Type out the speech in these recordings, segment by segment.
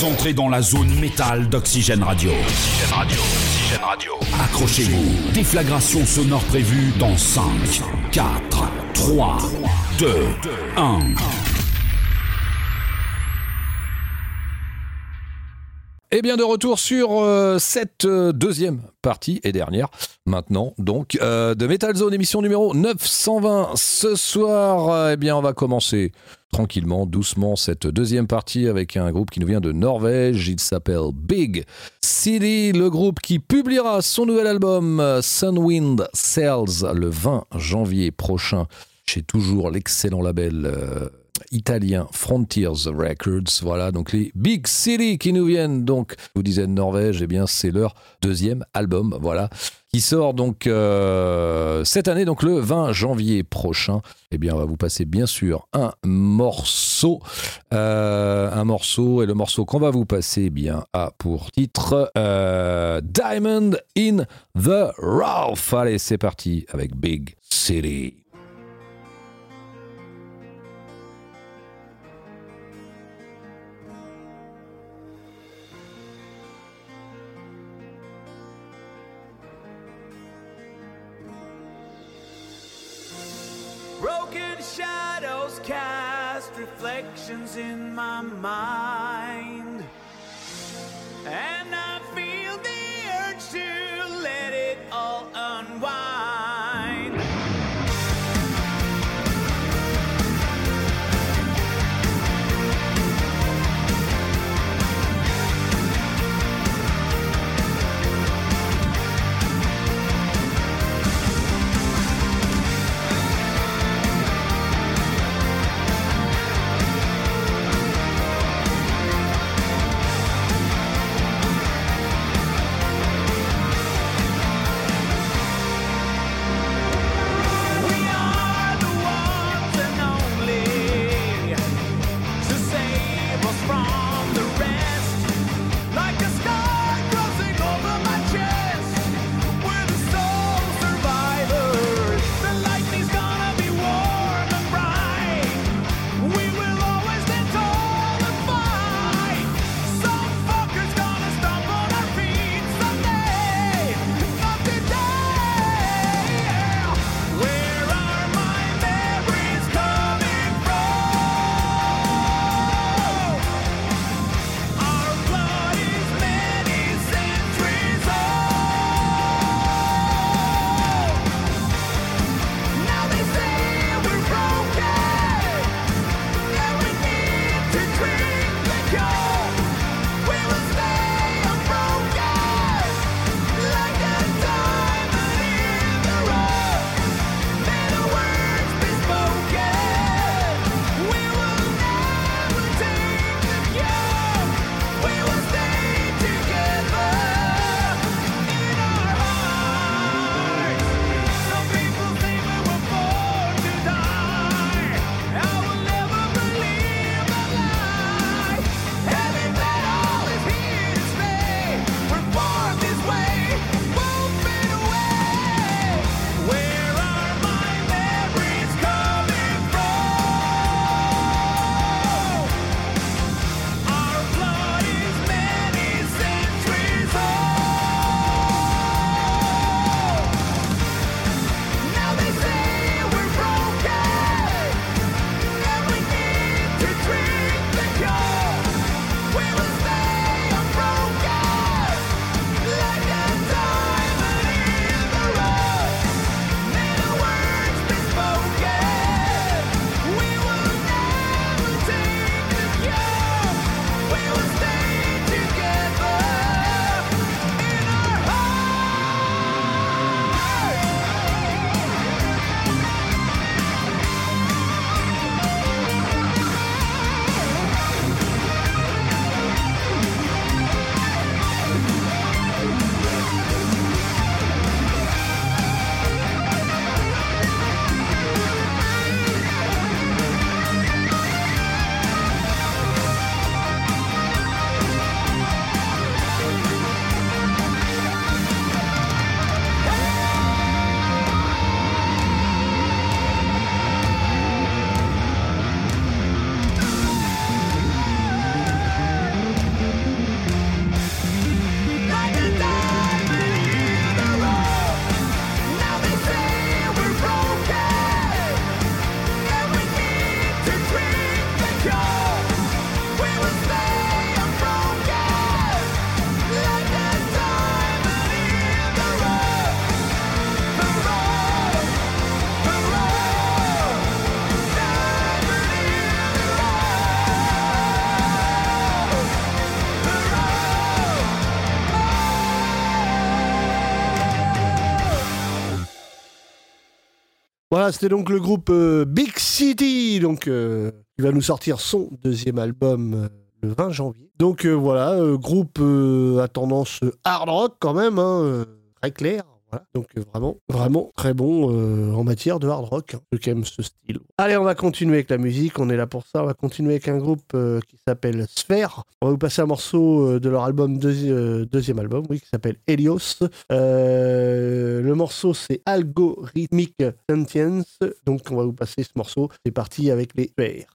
Vous entrez dans la zone métal d'Oxygène Radio. Oxygène Radio. Oxygène Radio. Accrochez-vous. Déflagration sonore prévue dans 5, 4, 3, 2, 1. Et bien de retour sur euh, cette euh, deuxième partie et dernière maintenant donc euh, de Metal Zone émission numéro 920 ce soir eh bien on va commencer tranquillement doucement cette deuxième partie avec un groupe qui nous vient de Norvège. Il s'appelle Big City le groupe qui publiera son nouvel album euh, Sunwind Cells le 20 janvier prochain chez toujours l'excellent label euh, italien Frontiers Records. Voilà, donc les Big City qui nous viennent donc, vous disais de Norvège, eh bien c'est leur deuxième album, voilà, qui sort donc euh, cette année, donc le 20 janvier prochain. Eh bien, on va vous passer bien sûr un morceau, euh, un morceau, et le morceau qu'on va vous passer, eh bien, a pour titre euh, Diamond in the Rough. Allez, c'est parti avec Big City. Reflections in my mind. C'était donc le groupe euh, Big City, donc euh, qui va nous sortir son deuxième album euh, le 20 janvier. Donc voilà, groupe à tendance hard rock quand même, hein, très clair. Donc euh, vraiment, vraiment très bon euh, en matière de hard rock. Hein, qui aiment ce style. Allez, on va continuer avec la musique. On est là pour ça. On va continuer avec un groupe euh, qui s'appelle Sphere. On va vous passer un morceau de leur album deuxi- deuxième album, oui, qui s'appelle Helios. Le morceau c'est Algorithmic Sentience. Donc on va vous passer ce morceau. C'est parti avec les Sphere.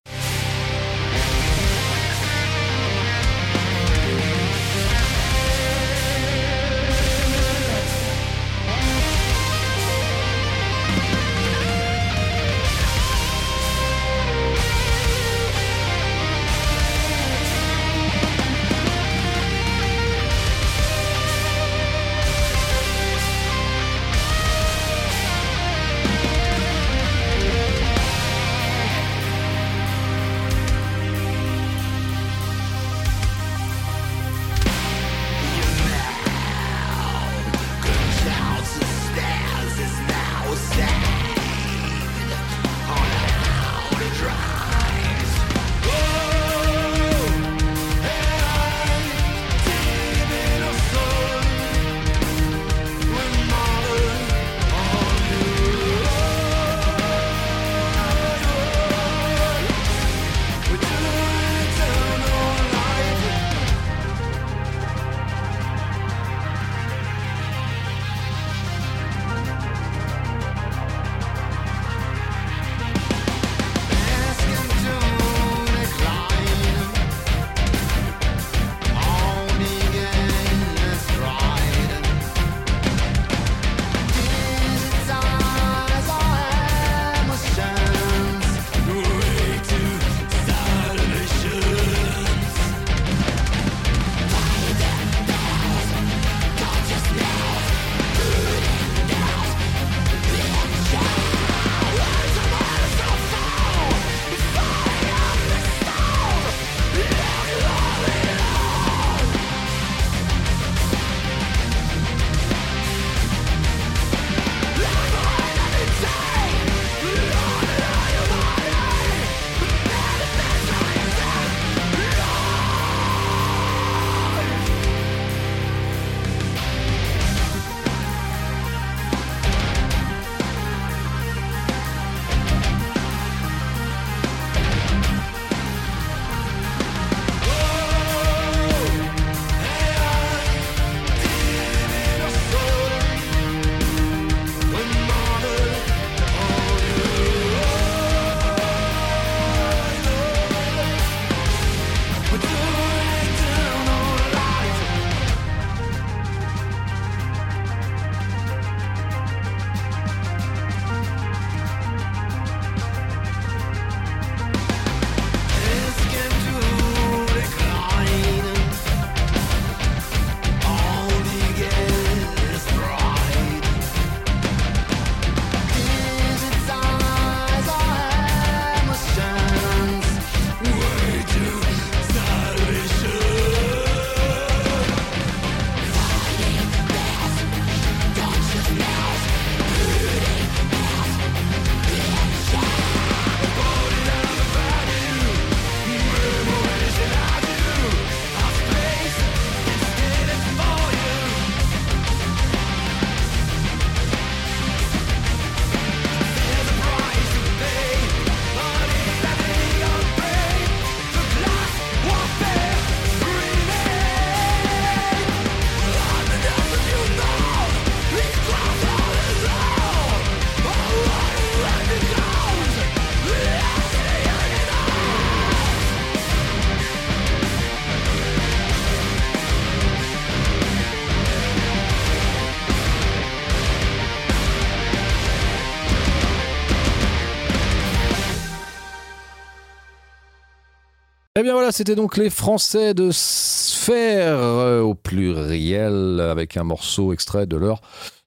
Bien voilà, c'était donc les Français de Sphère euh, au pluriel avec un morceau extrait de leur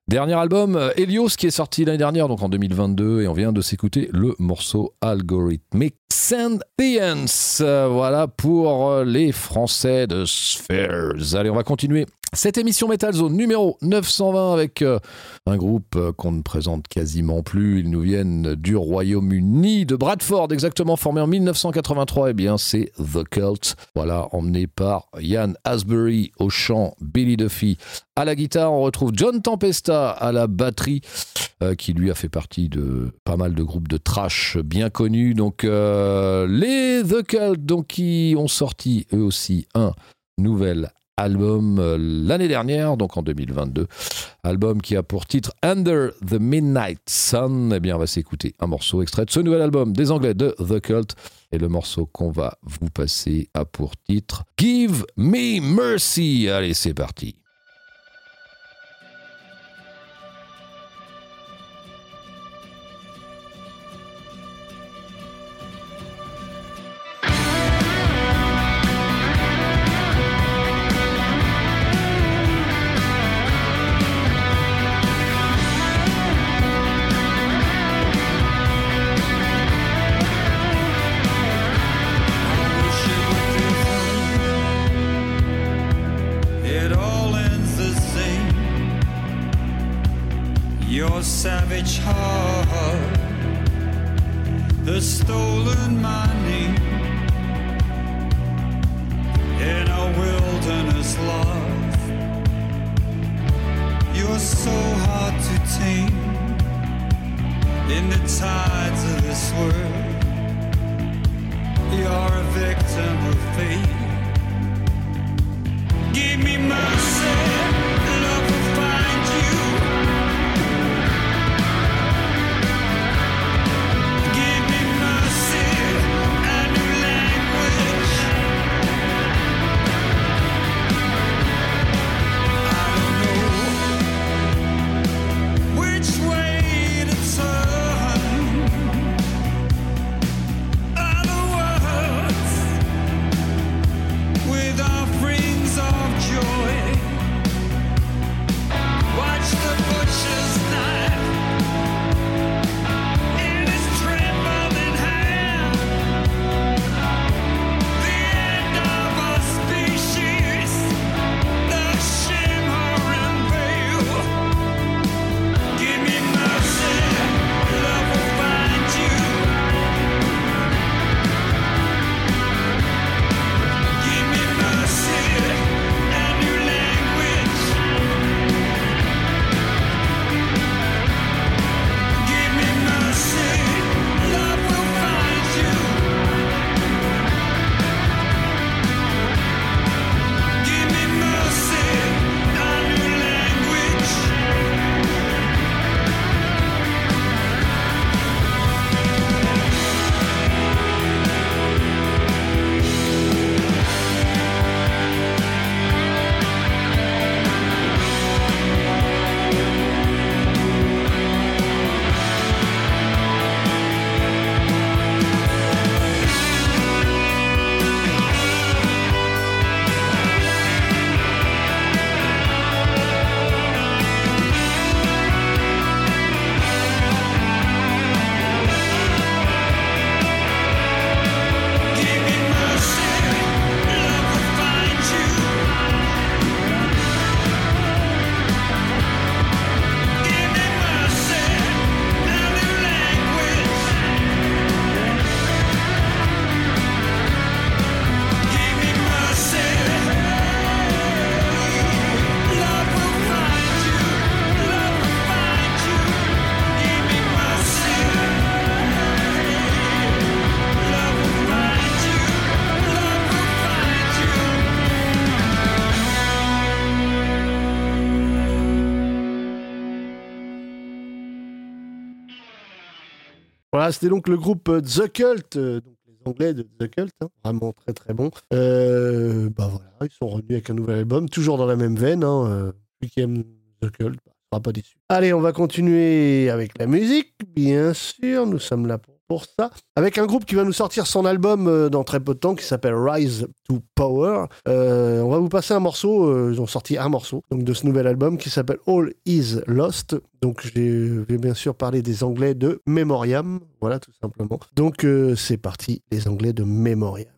dernier album euh, Helios qui est sorti l'année dernière, donc en 2022, et on vient de s'écouter le morceau Algorithmic Sentience. Euh, Voilà pour les Français de Spheres. Allez, on va continuer Cette émission Metal Zone numéro 920 avec euh, un groupe euh, qu'on ne présente quasiment plus. Ils nous viennent du Royaume-Uni, de Bradford exactement, formé en 1983. Eh bien, c'est The Cult. Voilà, emmené par Ian Asbury au chant, Billy Duffy à la guitare. On retrouve John Tempesta à la batterie, euh, qui lui a fait partie de pas mal de groupes de trash bien connus. Donc, les The Cult, donc, qui ont sorti eux aussi un nouvel album euh, l'année dernière, donc en 2022. Album qui a pour titre Under the Midnight Sun. Eh bien, on va s'écouter un morceau extrait de ce nouvel album des Anglais de The Cult. Et le morceau qu'on va vous passer a pour titre Give Me Mercy. Allez, c'est parti. Tame in the tides of this world. You're a victim of fate. Give me mercy, Voilà, c'était donc le groupe euh, The Cult, euh, donc les Anglais de The Cult, hein, vraiment très très bon. Euh, bah voilà, ils sont revenus avec un nouvel album, toujours dans la même veine. Hein, celui The Cult, bah, sera pas déçu. Allez, on va continuer avec la musique, bien sûr, nous sommes là pour, pour ça. Avec un groupe qui va nous sortir son album euh, dans très peu de temps, qui s'appelle Rise to Power. Euh, on va vous passer un morceau, euh, ils ont sorti un morceau donc de ce nouvel album qui s'appelle All Is Lost. Donc je vais bien sûr parler des Anglais de Memoriam, voilà tout simplement. Donc c'est parti, les Anglais de Memoriam.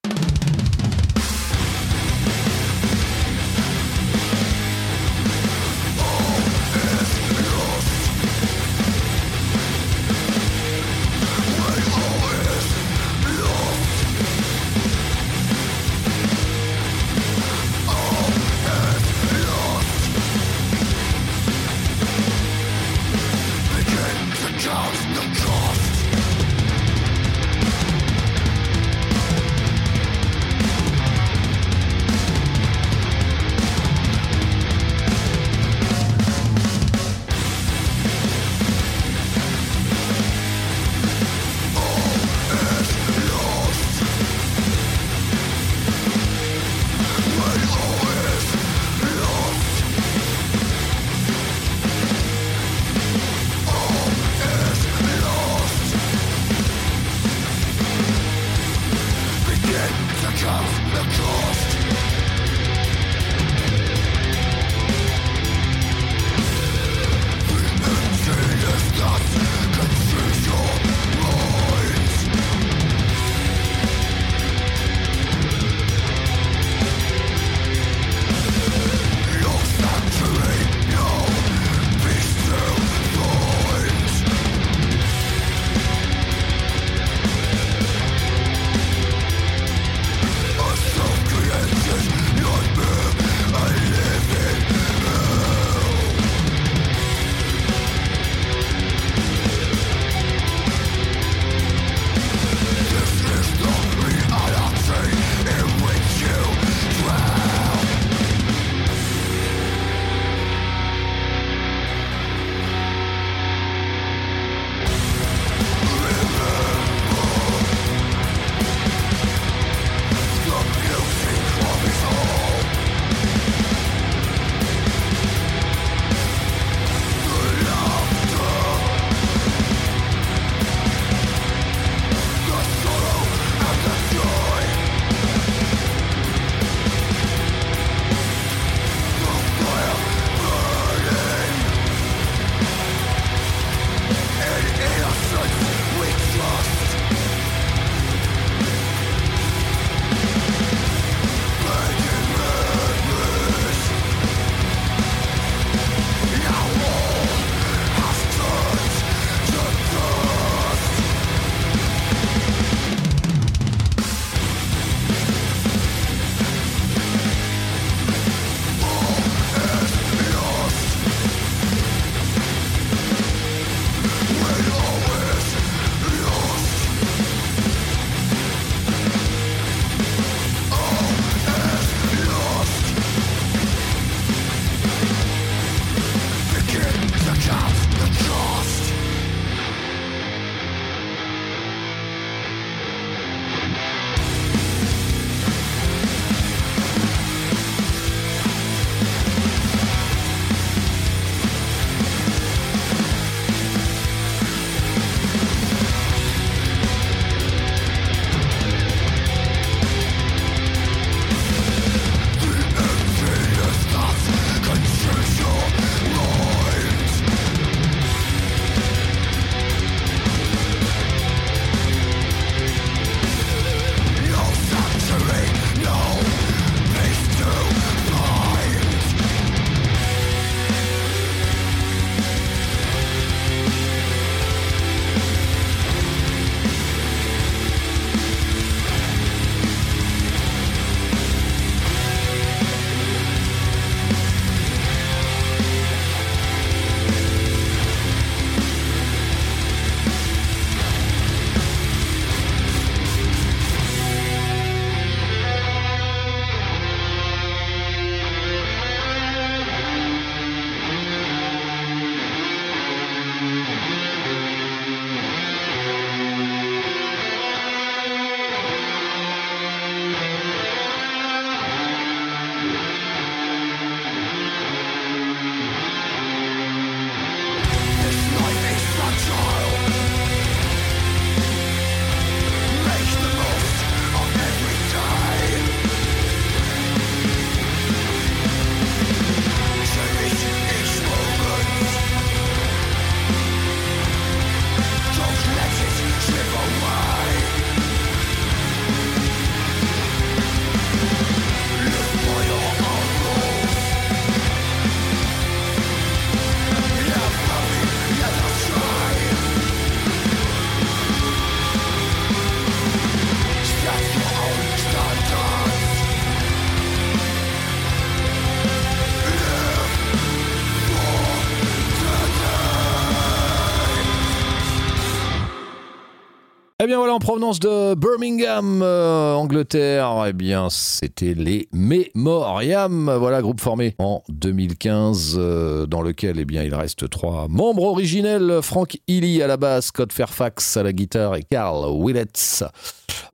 Bien voilà, en provenance de Birmingham, euh, Angleterre, eh bien c'était les Memoriam, voilà, groupe formé en 2015, euh, dans lequel eh bien il reste trois membres originels, Frank Healy à la basse, Scott Fairfax à la guitare et Carl Willets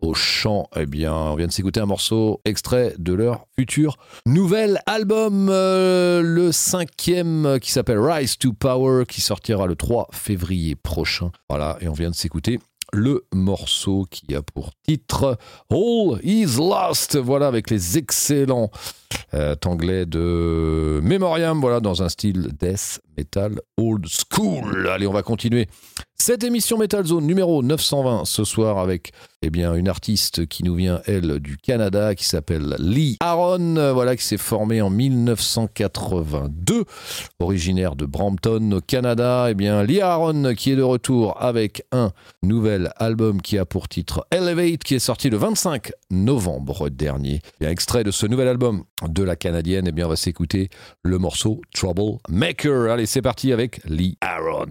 au chant. Eh bien, on vient de s'écouter un morceau extrait de leur futur nouvel album, euh, le cinquième qui s'appelle Rise to Power, qui sortira le 3 février prochain. Voilà, et on vient de s'écouter le morceau qui a pour titre All is Lost. Voilà, avec les excellents anglais de Memoriam, voilà, dans un style death metal old school. Allez, on va continuer cette émission Metal Zone numéro 920 ce soir avec eh bien, une artiste qui nous vient, elle, du Canada, qui s'appelle Lee Aaron, euh, voilà, qui s'est formée en 1982, originaire de Brampton, au Canada. Eh bien, Lee Aaron qui est de retour avec un nouvel album qui a pour titre Elevate, qui est sorti le 25 novembre dernier. Et un extrait de ce nouvel album de la Canadienne, eh bien, on va s'écouter le morceau Trouble Maker. Allez, c'est parti avec Lee Aaron.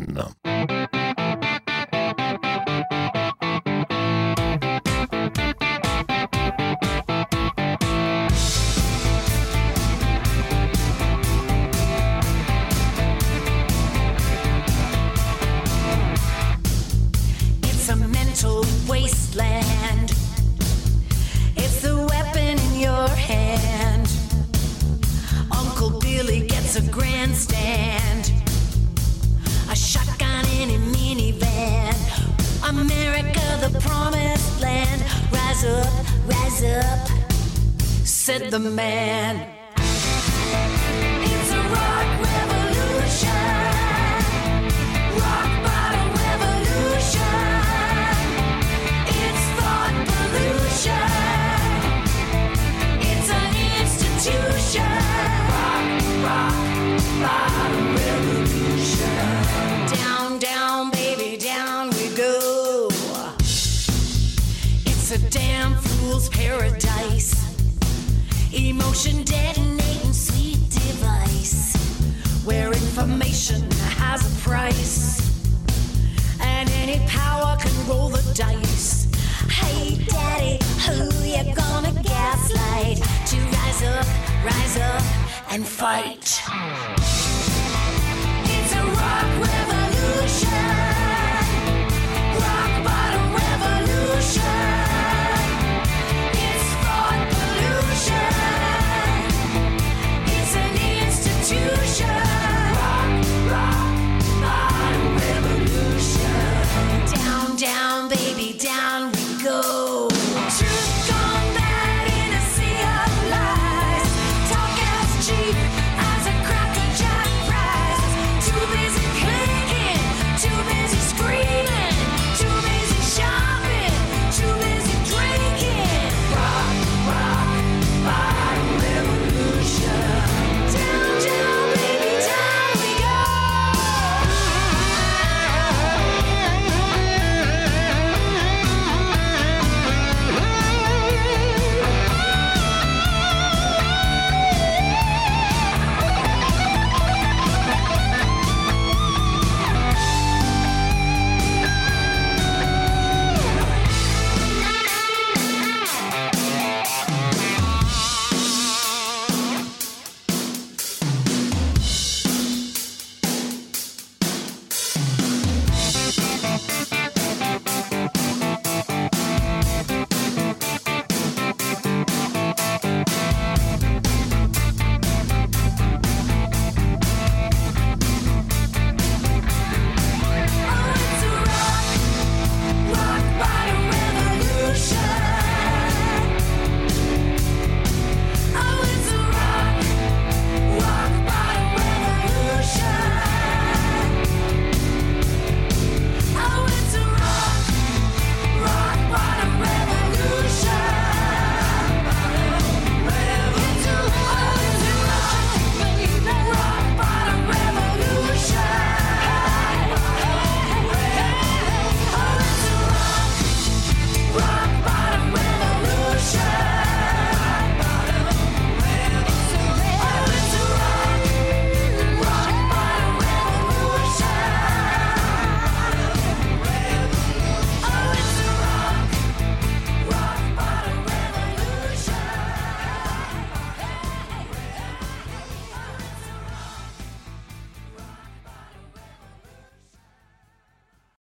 A grandstand. A shotgun in a minivan. America, the promised land. Rise up, rise up, said the man. Detonating sweet device. Where information has a price. And any power can roll the dice. Hey, daddy, who you gonna gaslight? To rise up, rise up, and fight. It's a rock revolution. Rock bottom revolution.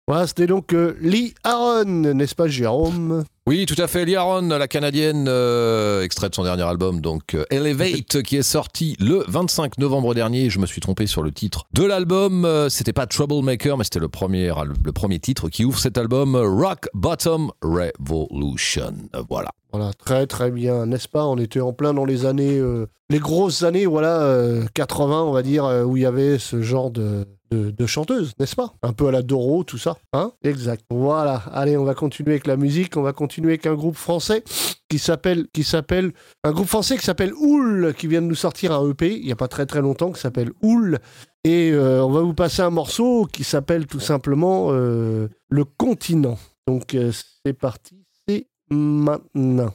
Voilà, c'était donc euh, Lee Aaron, n'est-ce pas Jérôme? Oui, tout à fait. Lee Aaron, la canadienne, euh, extrait de son dernier album, donc euh, Elevate, qui est sorti le 25 novembre dernier. Je me suis trompé sur le titre de l'album. C'était pas Troublemaker, mais c'était le premier, al- le premier titre qui ouvre cet album, Rock Bottom Revolution. Voilà. Voilà, très très bien, n'est-ce pas? On était en plein dans les années, euh, les grosses années, voilà, euh, 80, on va dire, euh, où il y avait ce genre de, de, chanteuse, n'est-ce pas? Un peu à la Doro, tout ça, hein? Exact. Voilà. Allez, on va continuer avec la musique. On va continuer avec un groupe français qui s'appelle, qui s'appelle, un groupe français qui s'appelle Oul, qui vient de nous sortir un EP il y a pas très très longtemps, qui s'appelle Oul. Et euh, on va vous passer un morceau qui s'appelle tout simplement euh, Le Continent. Donc euh, c'est parti, maintenant.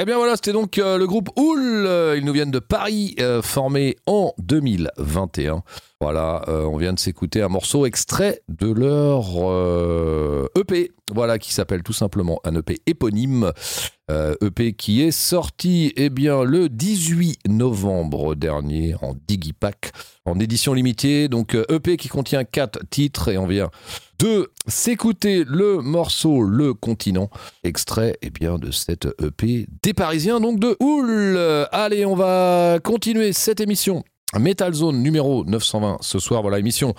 Eh bien voilà, c'était donc euh, le groupe Houl. Ils nous viennent de Paris, euh, formé en 2021. Voilà, euh, on vient de s'écouter un morceau extrait de leur EP, voilà, qui s'appelle tout simplement un EP éponyme. EP qui est sorti eh bien, le 18 novembre dernier en Digipack, en édition limitée. Donc EP qui contient quatre titres et on vient de s'écouter le morceau Le Continent, extrait eh bien, de cette EP des Parisiens, donc de Houl. Euh, Allez, on va continuer cette émission. Metal Zone numéro 920 ce soir, voilà émission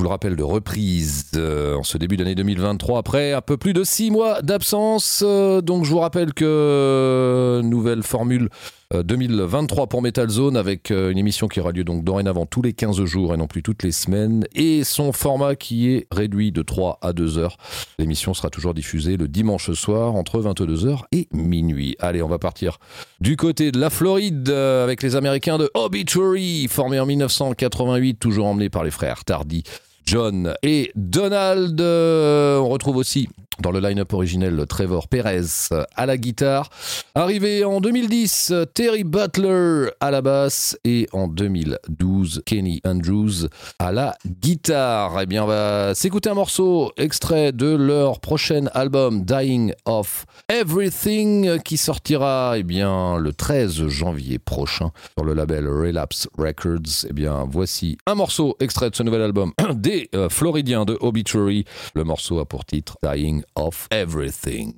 je vous le rappelle, de reprise euh, en ce début d'année 2023, après un peu plus de six mois d'absence. Euh, donc je vous rappelle que nouvelle formule 2023 pour Metal Zone, avec euh, une émission qui aura lieu donc dorénavant tous les 15 jours et non plus toutes les semaines, et son format qui est réduit de 3 à 2 heures. L'émission sera toujours diffusée le dimanche soir entre 22h et minuit. Allez, on va partir du côté de la Floride euh, avec les Américains de Obituary, formés en 1988, toujours emmenés par les frères Tardy. John et Donald. On retrouve aussi dans le line-up originel Trevor Perez à la guitare. Arrivé en 2010, euh, Terry Butler à la basse et en 2012, Kenny Andrews à la guitare. Eh bien, on va s'écouter un morceau extrait de leur prochain album Dying of Everything qui sortira eh bien, le 13 janvier prochain sur le label Relapse Records. Eh bien, voici un morceau extrait de ce nouvel album des euh, Floridiens de Obituary. Le morceau a pour titre Dying of Everything.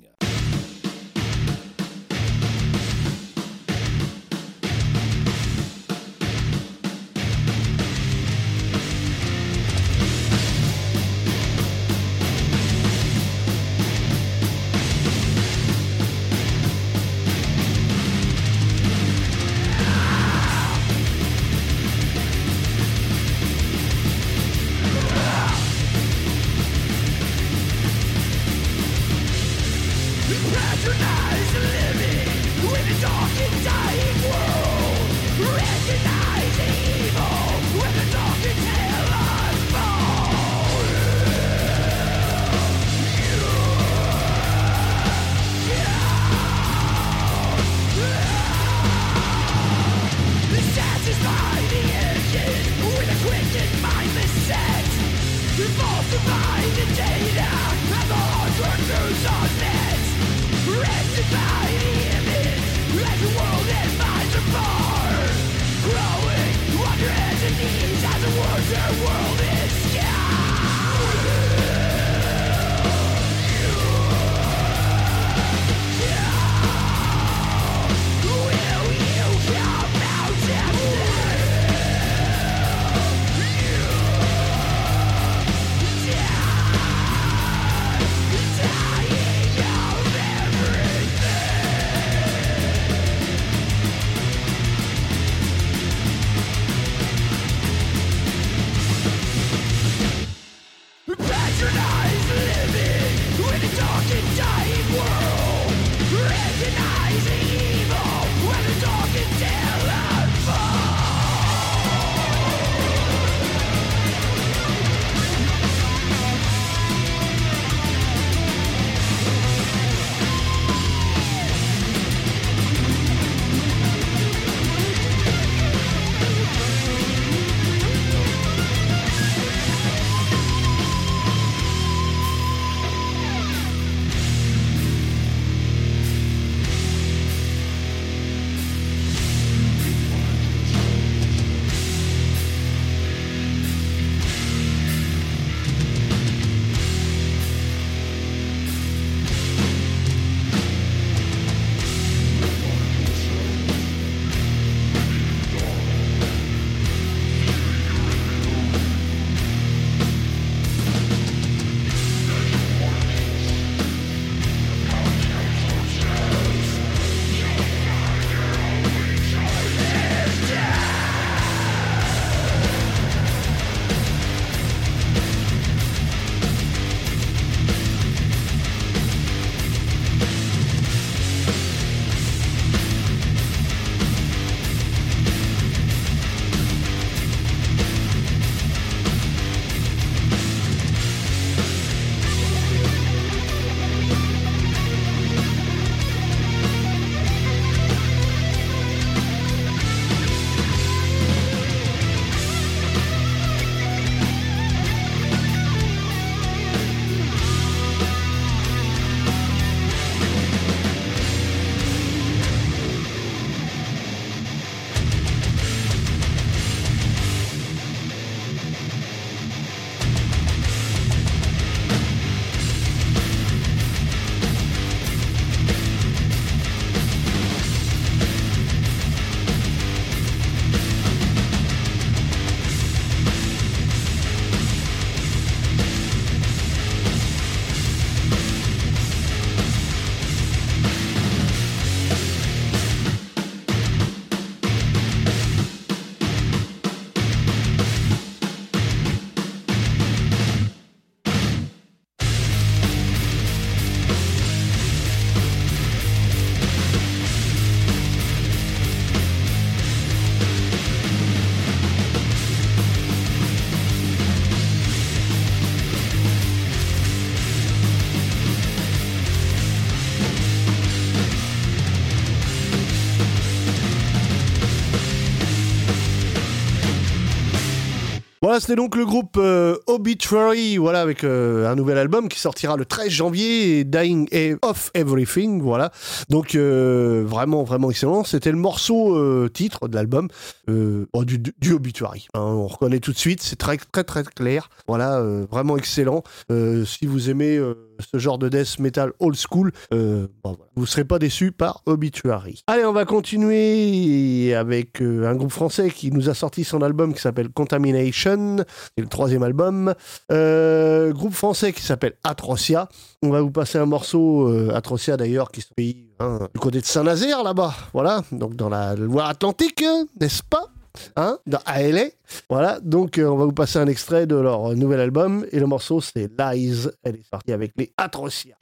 Voilà, c'était donc le groupe euh, Obituary, voilà, avec euh, un nouvel album qui sortira le 13 janvier, et Dying of Everything, voilà. Donc euh, vraiment, vraiment excellent. C'était le morceau titre de l'album du, Obituary. hein. on reconnaît tout de suite, c'est très, très, très clair. Voilà, vraiment excellent. Si vous aimez ce genre de death metal old school, euh, voilà. vous ne serez pas déçus par Obituary. Allez, on va continuer avec euh, un groupe français qui nous a sorti son album qui s'appelle Contamination. C'est le troisième album. Euh, groupe français qui s'appelle Atrocia. On va vous passer un morceau, Atrocia d'ailleurs, qui se pays hein, du côté de Saint-Nazaire là-bas. Voilà, donc dans la Loire-Atlantique, n'est-ce pas? Hein, dans ALA. Voilà, donc euh, on va vous passer un extrait de leur nouvel album et le morceau c'est Lies. Elle est sortie avec les Atrocia.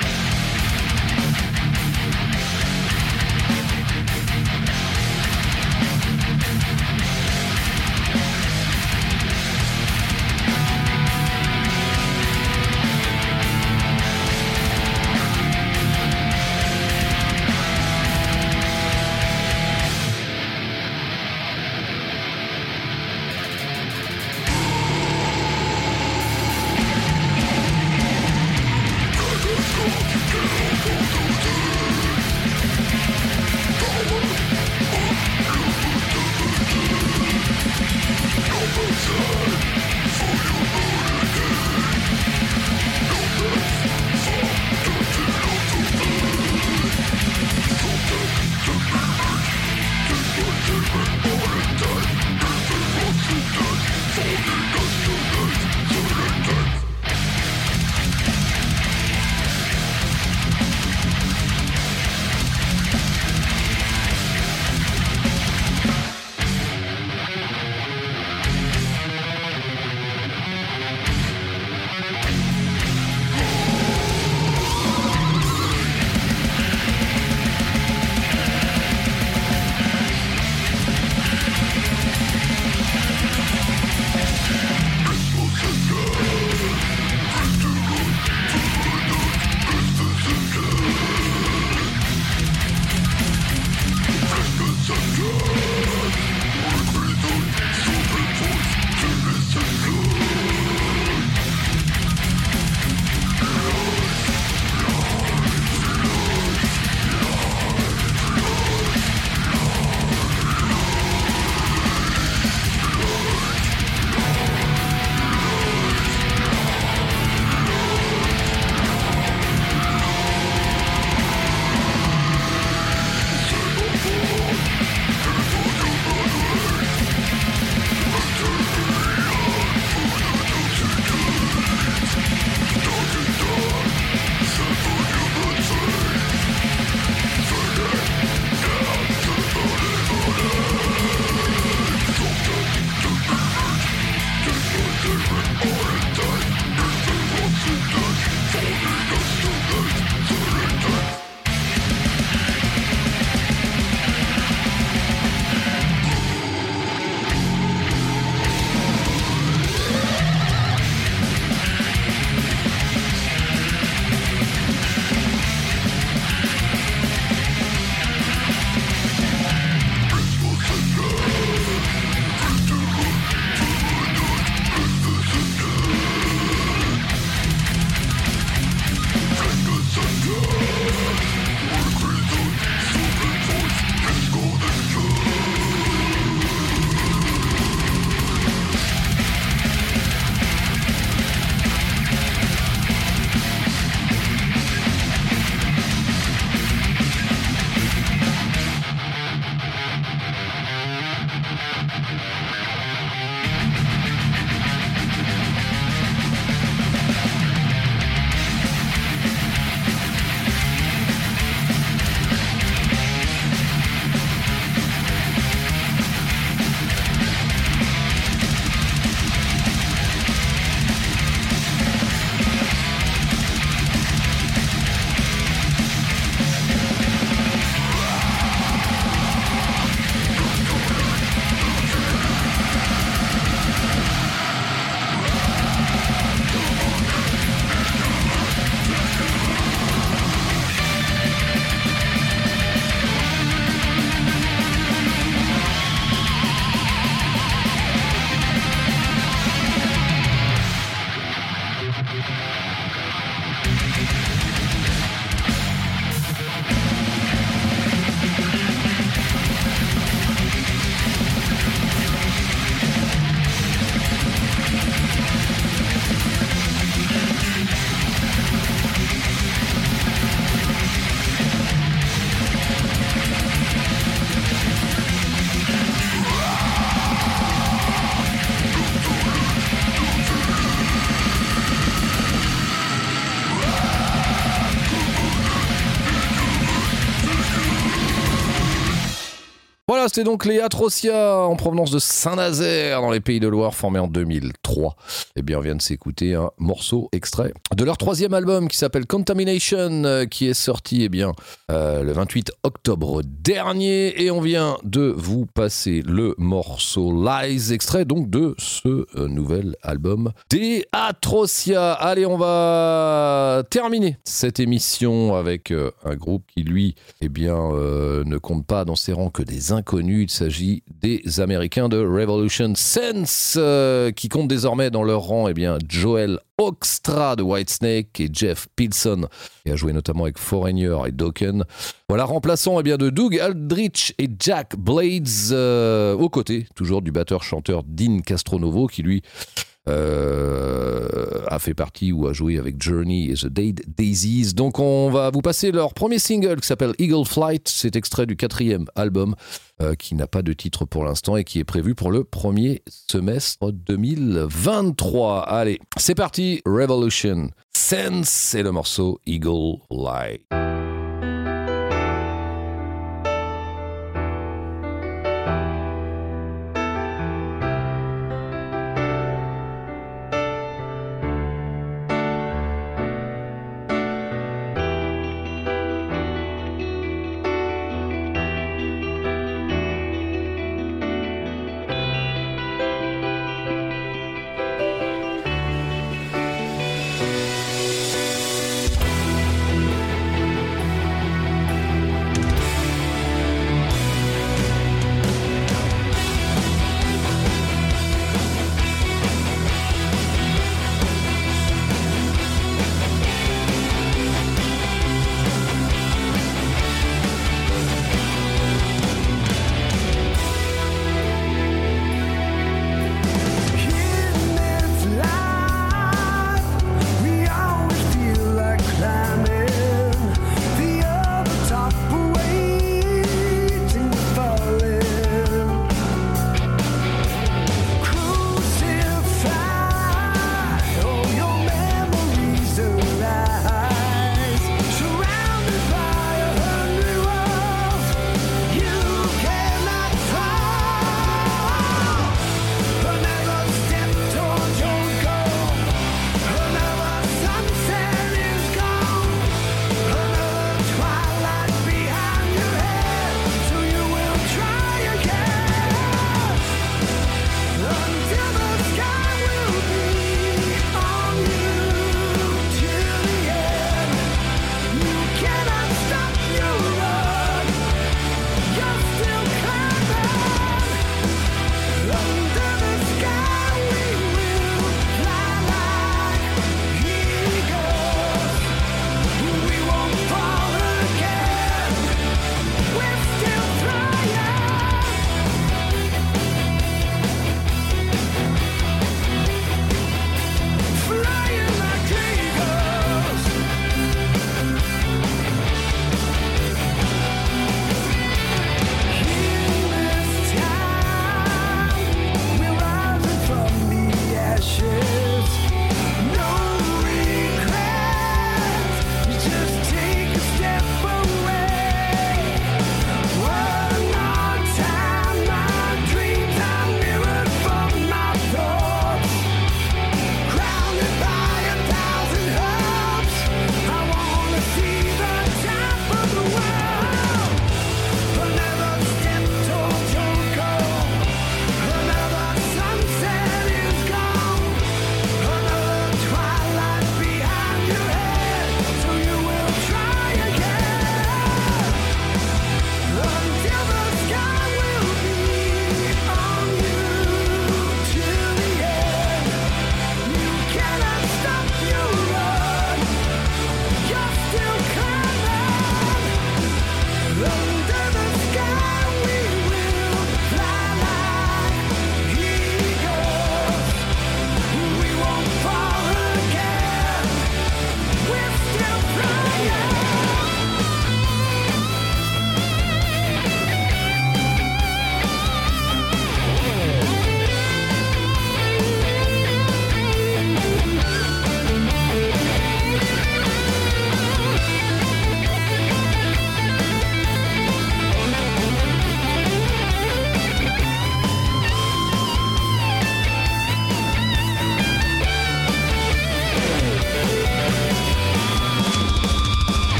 C'était donc les Atrocia en provenance de Saint-Nazaire dans les Pays de Loire, formés en 2003. Eh bien, on vient de s'écouter un morceau extrait de leur troisième album qui s'appelle Contamination, euh, qui est sorti eh bien, euh, le 28 octobre dernier. Et on vient de vous passer le morceau Lies, extrait donc de ce euh, nouvel album des Atrocia. Allez, on va terminer cette émission avec un groupe qui, lui, eh bien, ne compte pas dans ses rangs que des inconnus. Il s'agit des Américains de Revolution Sense, qui comptent désormais dans leur rang eh bien, Joel Oxtra de Whitesnake et Jeff Pilson, qui a joué notamment avec Foreigner et Dokken. Voilà, remplaçant eh bien, de Doug Aldrich et Jack Blades, euh, aux côtés toujours du batteur-chanteur Dean Castronovo, qui lui euh, a fait partie ou a joué avec Journey et The Dead Daisies. Donc on va vous passer leur premier single qui s'appelle Eagle Flight. C'est extrait du quatrième album euh, qui n'a pas de titre pour l'instant et qui est prévu pour le premier semestre 2023. Allez, c'est parti. Revolution Sense et le morceau Eagle Flight.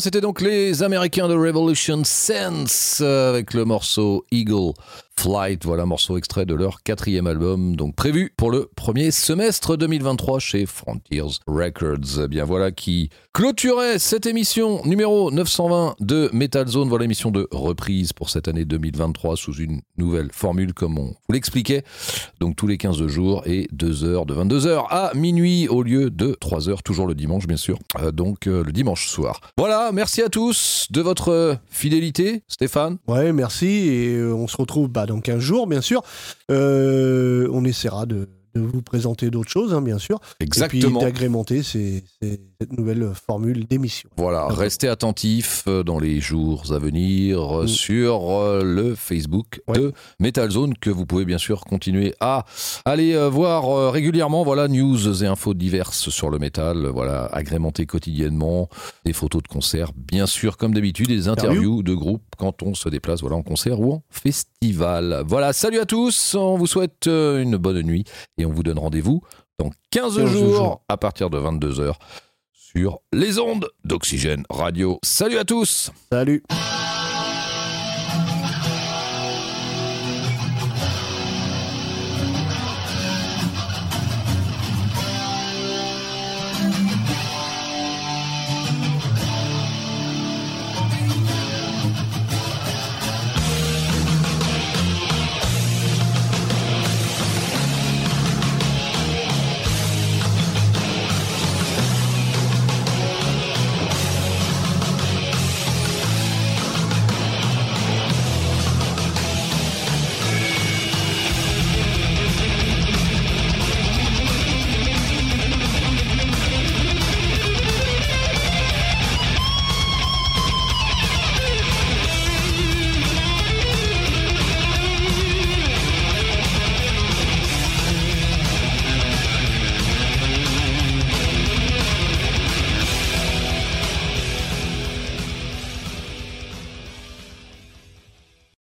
C'était donc les Américains de Revolution Sense euh, avec le morceau Eagle Flight. Voilà, morceau extrait de leur quatrième album, donc prévu pour le premier semestre 2023 chez Frontiers Records. Eh bien, voilà qui clôturait cette émission numéro 920 de Metal Zone. Voilà l'émission de reprise pour cette année 2023 sous une nouvelle formule, comme on vous l'expliquait. Donc, tous les 15 jours et 2 heures de 22h à minuit au lieu de 3 heures, toujours le dimanche, bien sûr. Euh, donc, euh, le dimanche soir. Voilà, merci à tous de votre fidélité, Stéphane. Ouais, merci. Et euh, on se retrouve bah, dans 15 jours, bien sûr. Euh, on essaiera de, de vous présenter d'autres choses, hein, bien sûr. Et Exactement. puis d'agrémenter ces- ces- cette nouvelle formule d'émission. Voilà, restez attentifs euh, dans les jours à venir euh, Mm. sur euh, le Facebook Ouais. de Metal Zone que vous pouvez bien sûr continuer à aller euh, voir euh, régulièrement. Voilà, news et infos diverses sur le métal, voilà, agrémenté quotidiennement, des photos de concerts, bien sûr comme d'habitude, des interviews de groupes quand on se déplace, voilà, en concert ou en festival. Voilà, salut à tous, on vous souhaite euh, une bonne nuit et on vous donne rendez-vous dans 15, 15 jours, jours. à partir de 22h sur les ondes d'Oxygène Radio. Salut à tous Salut.